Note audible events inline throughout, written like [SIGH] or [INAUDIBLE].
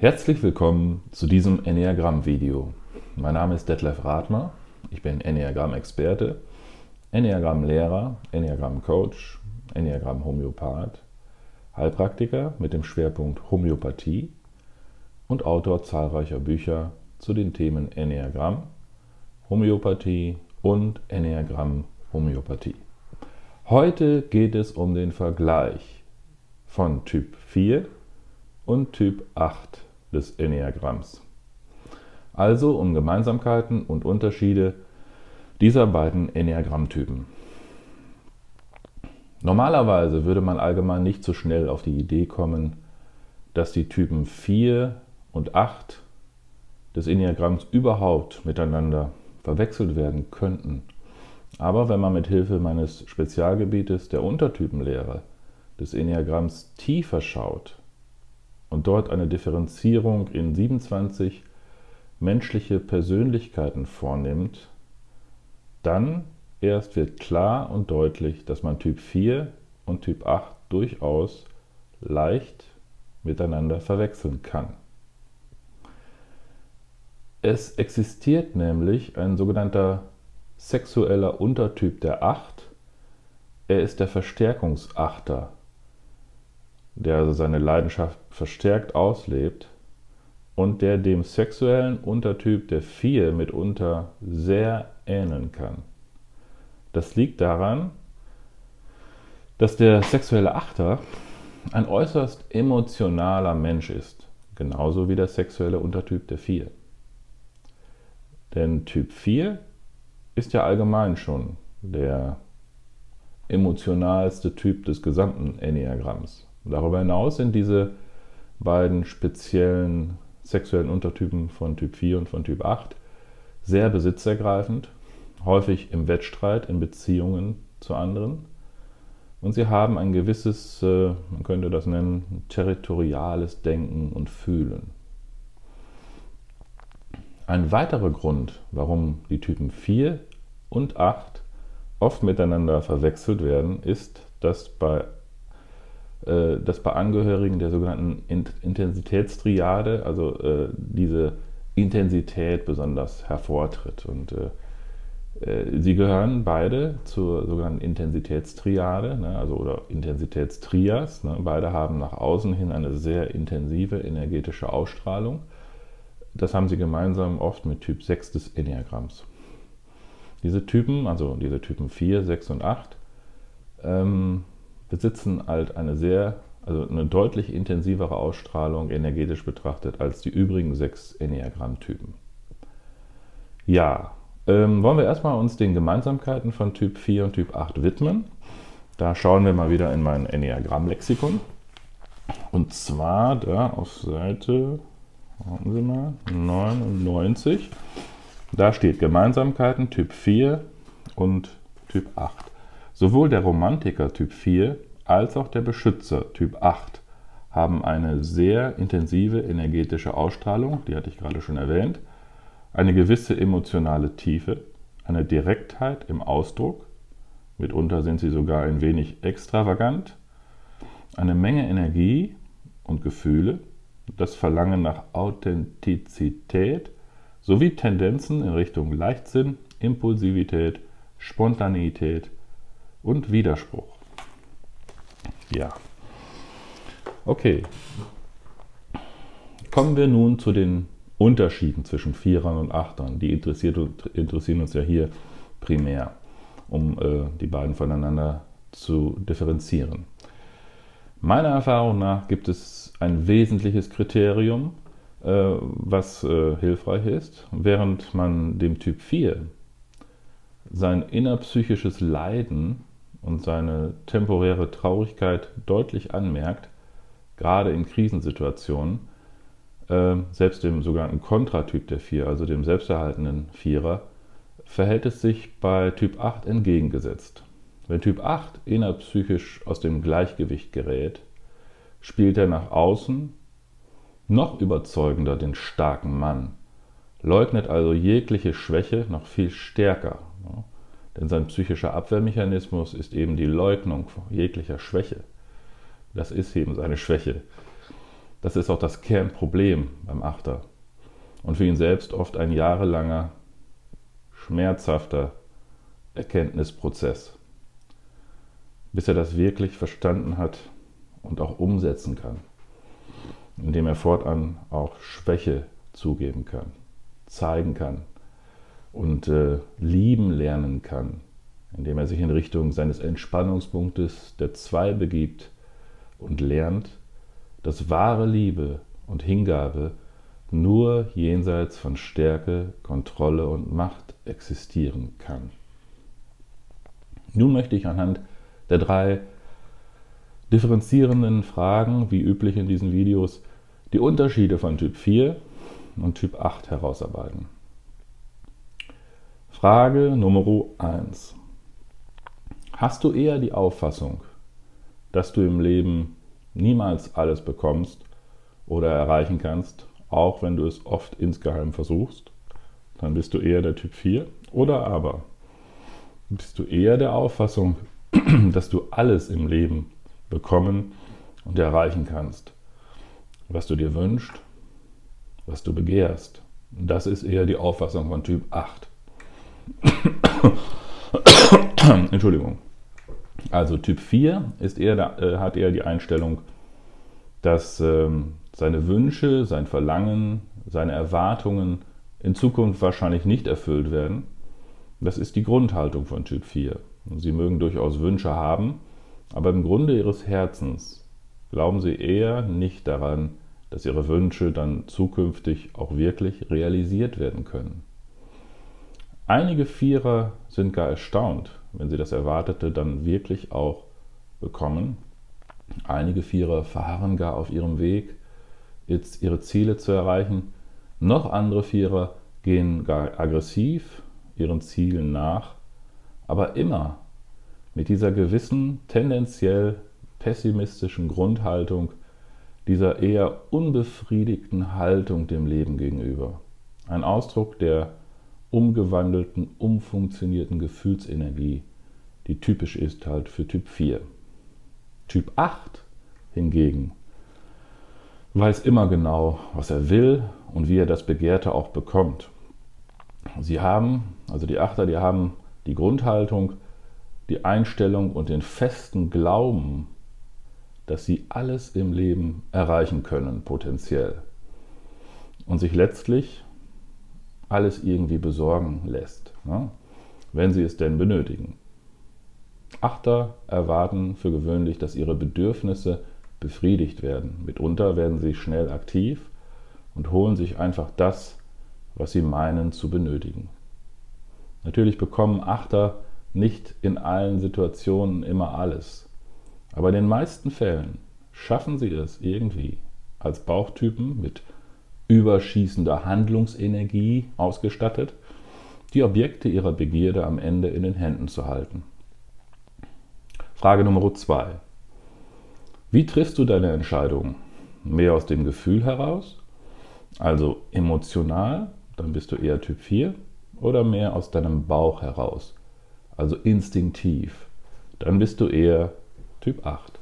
Herzlich willkommen zu diesem Enneagramm-Video. Mein Name ist Detlef Rathmer, ich bin Enneagramm-Experte, Enneagramm-Lehrer, Enneagramm-Coach, Enneagramm-Homöopath, Heilpraktiker mit dem Schwerpunkt Homöopathie und Autor zahlreicher Bücher zu den Themen Enneagramm, Homöopathie und Enneagramm-Homöopathie. Heute geht es um den Vergleich von Typ 4 und Typ 8 des Enneagramms. Also um Gemeinsamkeiten und Unterschiede dieser beiden Enneagrammtypen. Normalerweise würde man allgemein nicht so schnell auf die Idee kommen, dass die Typen 4 und 8 des Enneagramms überhaupt miteinander verwechselt werden könnten. Aber wenn man mit Hilfe meines Spezialgebietes der Untertypenlehre des Enneagramms tiefer schaut und dort eine Differenzierung in 27 menschliche Persönlichkeiten vornimmt, dann erst wird klar und deutlich, dass man Typ 4 und Typ 8 durchaus leicht miteinander verwechseln kann. Es existiert nämlich ein sogenannter sexueller Untertyp der 8. Er ist der Verstärkungsachter der also seine Leidenschaft verstärkt auslebt und der dem sexuellen Untertyp der Vier mitunter sehr ähneln kann. Das liegt daran, dass der sexuelle Achter ein äußerst emotionaler Mensch ist, genauso wie der sexuelle Untertyp der Vier. Denn Typ 4 ist ja allgemein schon der emotionalste Typ des gesamten Enneagramms. Darüber hinaus sind diese beiden speziellen sexuellen Untertypen von Typ 4 und von Typ 8 sehr besitzergreifend, häufig im Wettstreit, in Beziehungen zu anderen. Und sie haben ein gewisses, äh, man könnte das nennen, territoriales Denken und Fühlen. Ein weiterer Grund, warum die Typen 4 und 8 oft miteinander verwechselt werden, ist, dass bei äh, dass bei Angehörigen der sogenannten Intensitätstriade, also äh, diese Intensität besonders hervortritt. Und äh, sie gehören beide zur sogenannten Intensitätstriade, ne, also oder Intensitätstrias. Ne, beide haben nach außen hin eine sehr intensive energetische Ausstrahlung. Das haben sie gemeinsam oft mit Typ 6 des Enneagramms. Diese Typen, also diese Typen 4, 6 und 8, ähm, besitzen halt eine sehr, also eine deutlich intensivere Ausstrahlung energetisch betrachtet als die übrigen sechs Enneagramm-Typen. Ja, ähm, wollen wir erstmal uns den Gemeinsamkeiten von Typ 4 und Typ 8 widmen. Da schauen wir mal wieder in mein Enneagramm-Lexikon. Und zwar da auf Seite, Sie mal, 99. Da steht Gemeinsamkeiten Typ 4 und Typ 8. Sowohl der Romantiker Typ 4 als auch der Beschützer Typ 8 haben eine sehr intensive energetische Ausstrahlung, die hatte ich gerade schon erwähnt, eine gewisse emotionale Tiefe, eine Direktheit im Ausdruck, mitunter sind sie sogar ein wenig extravagant, eine Menge Energie und Gefühle, das Verlangen nach Authentizität sowie Tendenzen in Richtung Leichtsinn, Impulsivität, Spontaneität und Widerspruch. Ja. Okay. Kommen wir nun zu den Unterschieden zwischen Vierern und Achtern. Die interessieren uns ja hier primär, um äh, die beiden voneinander zu differenzieren. Meiner Erfahrung nach gibt es ein wesentliches Kriterium, äh, was äh, hilfreich ist, während man dem Typ 4 sein innerpsychisches Leiden und seine temporäre Traurigkeit deutlich anmerkt, gerade in Krisensituationen, äh, selbst dem sogenannten Kontratyp der Vier, also dem selbsterhaltenden Vierer, verhält es sich bei Typ 8 entgegengesetzt. Wenn Typ 8 innerpsychisch aus dem Gleichgewicht gerät, spielt er nach außen noch überzeugender den starken Mann, leugnet also jegliche Schwäche noch viel stärker. Denn sein psychischer Abwehrmechanismus ist eben die Leugnung jeglicher Schwäche. Das ist eben seine Schwäche. Das ist auch das Kernproblem beim Achter. Und für ihn selbst oft ein jahrelanger, schmerzhafter Erkenntnisprozess, bis er das wirklich verstanden hat und auch umsetzen kann, indem er fortan auch Schwäche zugeben kann, zeigen kann und äh, lieben lernen kann, indem er sich in Richtung seines Entspannungspunktes der Zwei begibt und lernt, dass wahre Liebe und Hingabe nur jenseits von Stärke, Kontrolle und Macht existieren kann. Nun möchte ich anhand der drei differenzierenden Fragen, wie üblich in diesen Videos, die Unterschiede von Typ 4 und Typ 8 herausarbeiten. Frage Nummer 1. Hast du eher die Auffassung, dass du im Leben niemals alles bekommst oder erreichen kannst, auch wenn du es oft insgeheim versuchst? Dann bist du eher der Typ 4. Oder aber bist du eher der Auffassung, [CLEARS THROAT] dass du alles im Leben bekommen und erreichen kannst, was du dir wünschst, was du begehrst. Das ist eher die Auffassung von Typ 8. [COUGHS] Entschuldigung. Also Typ 4 ist eher, äh, hat eher die Einstellung, dass ähm, seine Wünsche, sein Verlangen, seine Erwartungen in Zukunft wahrscheinlich nicht erfüllt werden. Das ist die Grundhaltung von Typ 4. Sie mögen durchaus Wünsche haben, aber im Grunde ihres Herzens glauben sie eher nicht daran, dass ihre Wünsche dann zukünftig auch wirklich realisiert werden können. Einige Vierer sind gar erstaunt, wenn sie das Erwartete dann wirklich auch bekommen. Einige Vierer verharren gar auf ihrem Weg, jetzt ihre Ziele zu erreichen. Noch andere Vierer gehen gar aggressiv ihren Zielen nach, aber immer mit dieser gewissen, tendenziell pessimistischen Grundhaltung, dieser eher unbefriedigten Haltung dem Leben gegenüber. Ein Ausdruck der umgewandelten, umfunktionierten Gefühlsenergie, die typisch ist halt für Typ 4. Typ 8 hingegen weiß immer genau, was er will und wie er das Begehrte auch bekommt. Sie haben, also die Achter, die haben die Grundhaltung, die Einstellung und den festen Glauben, dass sie alles im Leben erreichen können, potenziell. Und sich letztlich alles irgendwie besorgen lässt, ne? wenn sie es denn benötigen. Achter erwarten für gewöhnlich, dass ihre Bedürfnisse befriedigt werden. Mitunter werden sie schnell aktiv und holen sich einfach das, was sie meinen zu benötigen. Natürlich bekommen Achter nicht in allen Situationen immer alles, aber in den meisten Fällen schaffen sie es irgendwie als Bauchtypen mit überschießender Handlungsenergie ausgestattet, die Objekte ihrer Begierde am Ende in den Händen zu halten. Frage Nummer zwei: Wie triffst du deine Entscheidungen? Mehr aus dem Gefühl heraus, also emotional, dann bist du eher Typ 4, oder mehr aus deinem Bauch heraus, also instinktiv, dann bist du eher Typ 8.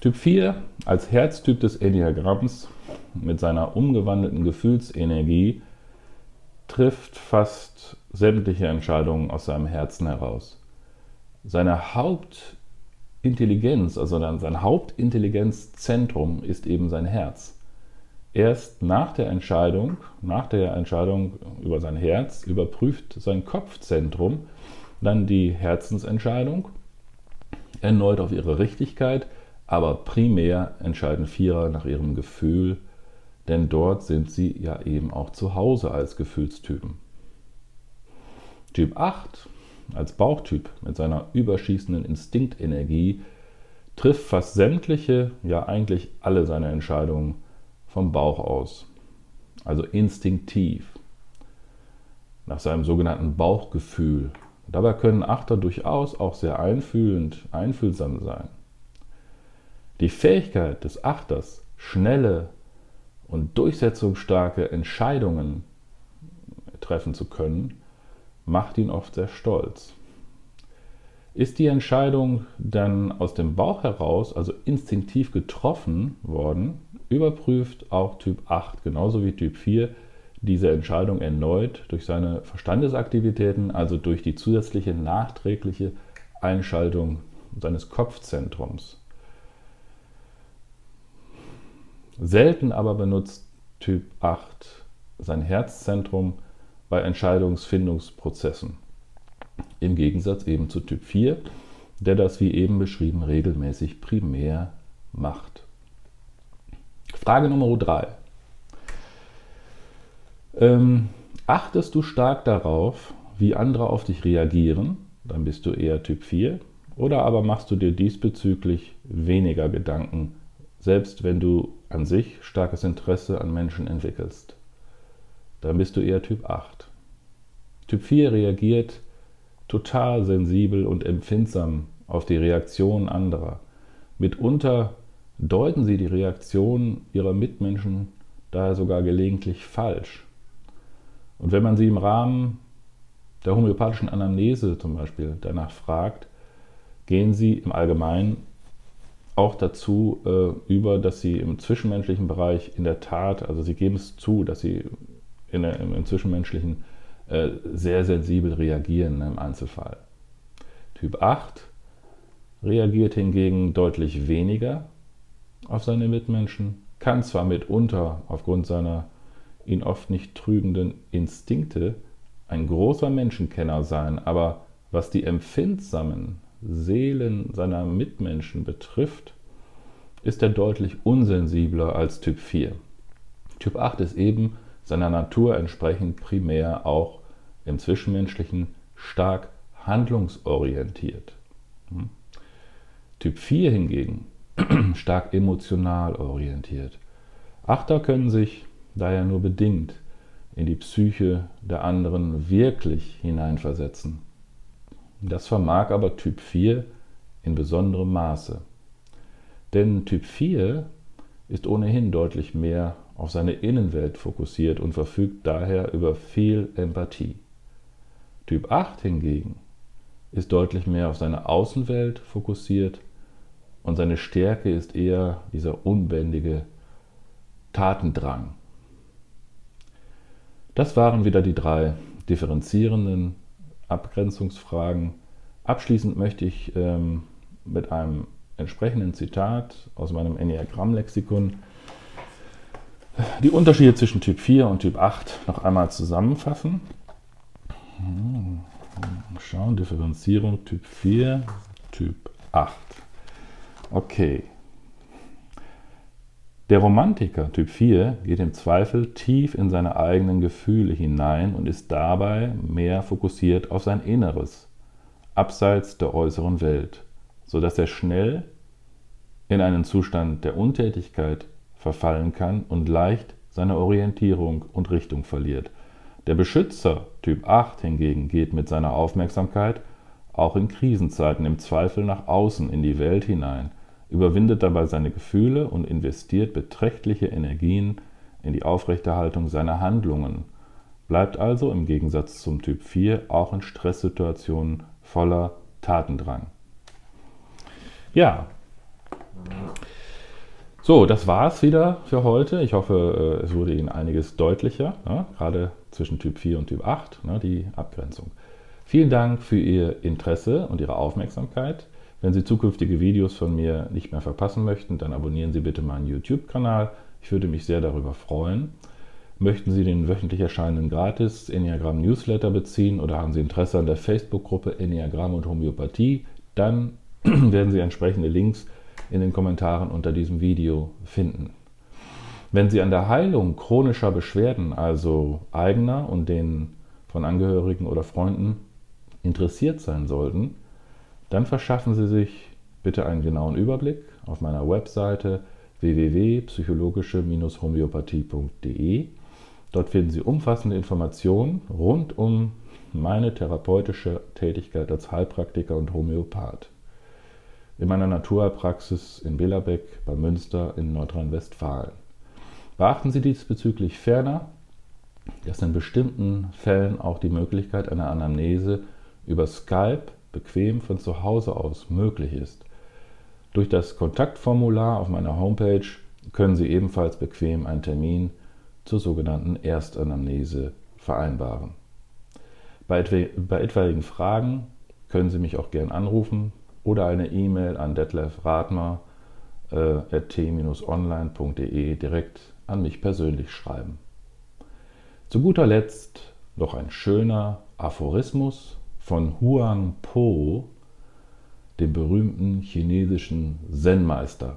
Typ 4 als Herztyp des Enneagramms mit seiner umgewandelten Gefühlsenergie trifft fast sämtliche Entscheidungen aus seinem Herzen heraus. Seine Hauptintelligenz, also sein Hauptintelligenzzentrum ist eben sein Herz. Erst nach der Entscheidung, nach der Entscheidung über sein Herz, überprüft sein Kopfzentrum dann die Herzensentscheidung erneut auf ihre Richtigkeit, aber primär entscheiden Vierer nach ihrem Gefühl, denn dort sind sie ja eben auch zu Hause als Gefühlstypen. Typ 8 als Bauchtyp mit seiner überschießenden Instinktenergie trifft fast sämtliche, ja eigentlich alle seine Entscheidungen vom Bauch aus, also instinktiv, nach seinem sogenannten Bauchgefühl. Dabei können Achter durchaus auch sehr einfühlend, einfühlsam sein. Die Fähigkeit des Achters, schnelle und durchsetzungsstarke Entscheidungen treffen zu können, macht ihn oft sehr stolz. Ist die Entscheidung dann aus dem Bauch heraus, also instinktiv getroffen worden, überprüft auch Typ 8 genauso wie Typ 4 diese Entscheidung erneut durch seine Verstandesaktivitäten, also durch die zusätzliche nachträgliche Einschaltung seines Kopfzentrums. Selten aber benutzt Typ 8 sein Herzzentrum bei Entscheidungsfindungsprozessen. Im Gegensatz eben zu Typ 4, der das wie eben beschrieben regelmäßig primär macht. Frage Nummer 3. Ähm, achtest du stark darauf, wie andere auf dich reagieren, dann bist du eher Typ 4, oder aber machst du dir diesbezüglich weniger Gedanken, selbst wenn du an sich starkes Interesse an Menschen entwickelst, dann bist du eher Typ 8. Typ 4 reagiert total sensibel und empfindsam auf die Reaktion anderer. Mitunter deuten sie die Reaktion ihrer Mitmenschen daher sogar gelegentlich falsch. Und wenn man sie im Rahmen der homöopathischen Anamnese zum Beispiel danach fragt, gehen sie im Allgemeinen auch dazu äh, über, dass sie im zwischenmenschlichen Bereich in der Tat, also sie geben es zu, dass sie in der, im, im zwischenmenschlichen äh, sehr sensibel reagieren ne, im Einzelfall. Typ 8 reagiert hingegen deutlich weniger auf seine Mitmenschen, kann zwar mitunter aufgrund seiner ihn oft nicht trügenden Instinkte ein großer Menschenkenner sein, aber was die empfindsamen Seelen seiner Mitmenschen betrifft, ist er deutlich unsensibler als Typ 4. Typ 8 ist eben seiner Natur entsprechend primär auch im Zwischenmenschlichen stark handlungsorientiert. Hm? Typ 4 hingegen [CLEARS THROAT] stark emotional orientiert. Achter können sich daher nur bedingt in die Psyche der anderen wirklich hineinversetzen. Das vermag aber Typ 4 in besonderem Maße. Denn Typ 4 ist ohnehin deutlich mehr auf seine Innenwelt fokussiert und verfügt daher über viel Empathie. Typ 8 hingegen ist deutlich mehr auf seine Außenwelt fokussiert und seine Stärke ist eher dieser unbändige Tatendrang. Das waren wieder die drei differenzierenden Abgrenzungsfragen. Abschließend möchte ich ähm, mit einem entsprechenden Zitat aus meinem Enneagramm-Lexikon die Unterschiede zwischen Typ 4 und Typ 8 noch einmal zusammenfassen. Hm, schauen, Differenzierung Typ 4, Typ 8. Okay. Der Romantiker Typ 4 geht im Zweifel tief in seine eigenen Gefühle hinein und ist dabei mehr fokussiert auf sein Inneres, abseits der äußeren Welt, sodass er schnell in einen Zustand der Untätigkeit verfallen kann und leicht seine Orientierung und Richtung verliert. Der Beschützer Typ 8 hingegen geht mit seiner Aufmerksamkeit auch in Krisenzeiten im Zweifel nach außen in die Welt hinein, überwindet dabei seine Gefühle und investiert beträchtliche Energien in die Aufrechterhaltung seiner Handlungen, bleibt also im Gegensatz zum Typ 4 auch in Stresssituationen voller Tatendrang. Ja, so, das war es wieder für heute. Ich hoffe, äh, es wurde Ihnen einiges deutlicher, ne? gerade zwischen Typ 4 und Typ 8, ne? die Abgrenzung. Vielen Dank für Ihr Interesse und Ihre Aufmerksamkeit. Wenn Sie zukünftige Videos von mir nicht mehr verpassen möchten, dann abonnieren Sie bitte meinen YouTube-Kanal. Ich würde mich sehr darüber freuen. Möchten Sie den wöchentlich erscheinenden gratis Enneagramm Newsletter beziehen oder haben Sie Interesse an der Facebook-Gruppe Enneagramm und Homöopathie, dann [CLEARS THROAT] werden Sie entsprechende Links in den Kommentaren unter diesem Video finden. Wenn Sie an der Heilung chronischer Beschwerden, also eigener und den von Angehörigen oder Freunden, interessiert sein sollten, dann verschaffen Sie sich bitte einen genauen Überblick auf meiner Webseite www.psychologische-homöopathie.de. Dort finden Sie umfassende Informationen rund um meine therapeutische Tätigkeit als Heilpraktiker und Homöopath in meiner Naturheilpraxis in Bellerbeck bei Münster in Nordrhein-Westfalen. Beachten Sie diesbezüglich ferner, dass in bestimmten Fällen auch die Möglichkeit einer Anamnese über Skype bequem von zu Hause aus möglich ist. Durch das Kontaktformular auf meiner Homepage können Sie ebenfalls bequem einen Termin zur sogenannten Erstanamnese vereinbaren. Bei, bei etwaigen Fragen können Sie mich auch gern anrufen oder eine E-Mail an detlefradmer.t-online.de äh, direkt an mich persönlich schreiben. Zu guter Letzt noch ein schöner Aphorismus von Huang Po, dem berühmten chinesischen Zen-Meister.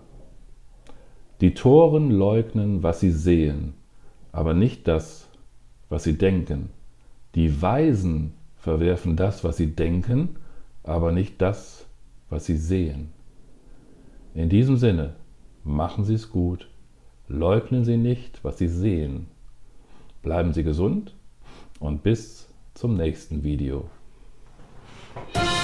Die Toren leugnen, was sie sehen, aber nicht das, was sie denken. Die Weisen verwerfen das, was sie denken, aber nicht das, was sie sehen. In diesem Sinne, machen Sie es gut, leugnen Sie nicht, was Sie sehen. Bleiben Sie gesund und bis zum nächsten Video. Bye.